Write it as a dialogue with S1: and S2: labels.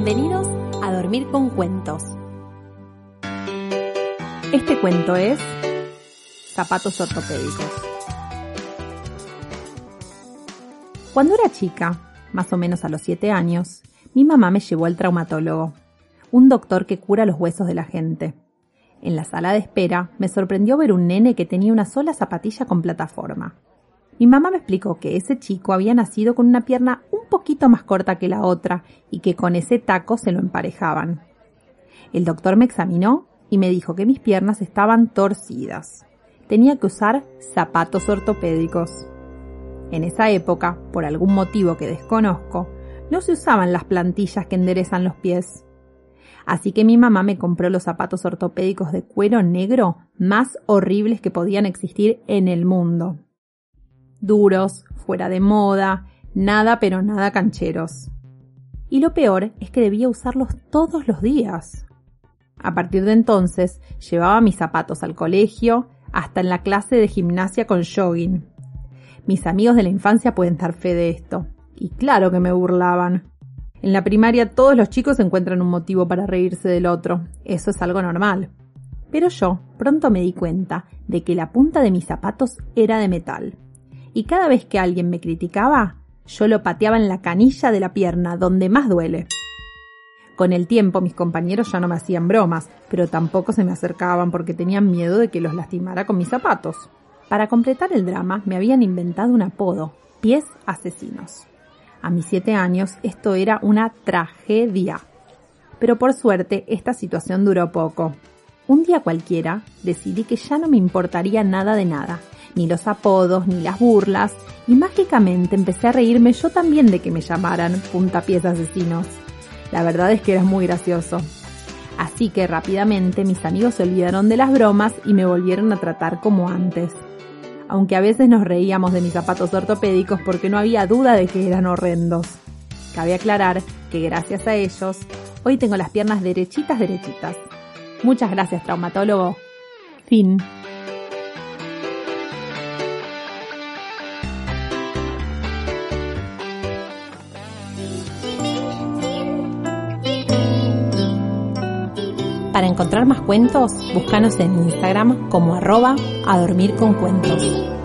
S1: Bienvenidos a Dormir con Cuentos. Este cuento es Zapatos ortopédicos. Cuando era chica, más o menos a los 7 años, mi mamá me llevó al traumatólogo, un doctor que cura los huesos de la gente. En la sala de espera me sorprendió ver un nene que tenía una sola zapatilla con plataforma. Mi mamá me explicó que ese chico había nacido con una pierna un poquito más corta que la otra y que con ese taco se lo emparejaban. El doctor me examinó y me dijo que mis piernas estaban torcidas. Tenía que usar zapatos ortopédicos. En esa época, por algún motivo que desconozco, no se usaban las plantillas que enderezan los pies. Así que mi mamá me compró los zapatos ortopédicos de cuero negro más horribles que podían existir en el mundo duros, fuera de moda, nada pero nada cancheros. Y lo peor es que debía usarlos todos los días. A partir de entonces llevaba mis zapatos al colegio, hasta en la clase de gimnasia con jogging. Mis amigos de la infancia pueden dar fe de esto. Y claro que me burlaban. En la primaria todos los chicos encuentran un motivo para reírse del otro. Eso es algo normal. Pero yo pronto me di cuenta de que la punta de mis zapatos era de metal y cada vez que alguien me criticaba, yo lo pateaba en la canilla de la pierna, donde más duele. Con el tiempo mis compañeros ya no me hacían bromas, pero tampoco se me acercaban porque tenían miedo de que los lastimara con mis zapatos. Para completar el drama me habían inventado un apodo, pies asesinos. A mis siete años esto era una tragedia. Pero por suerte esta situación duró poco. Un día cualquiera decidí que ya no me importaría nada de nada ni los apodos, ni las burlas, y mágicamente empecé a reírme yo también de que me llamaran puntapiés asesinos. La verdad es que era muy gracioso. Así que rápidamente mis amigos se olvidaron de las bromas y me volvieron a tratar como antes. Aunque a veces nos reíamos de mis zapatos ortopédicos porque no había duda de que eran horrendos. Cabe aclarar que gracias a ellos, hoy tengo las piernas derechitas derechitas. Muchas gracias, traumatólogo. Fin. Para encontrar más cuentos, búscanos en Instagram como arroba a dormir con cuentos.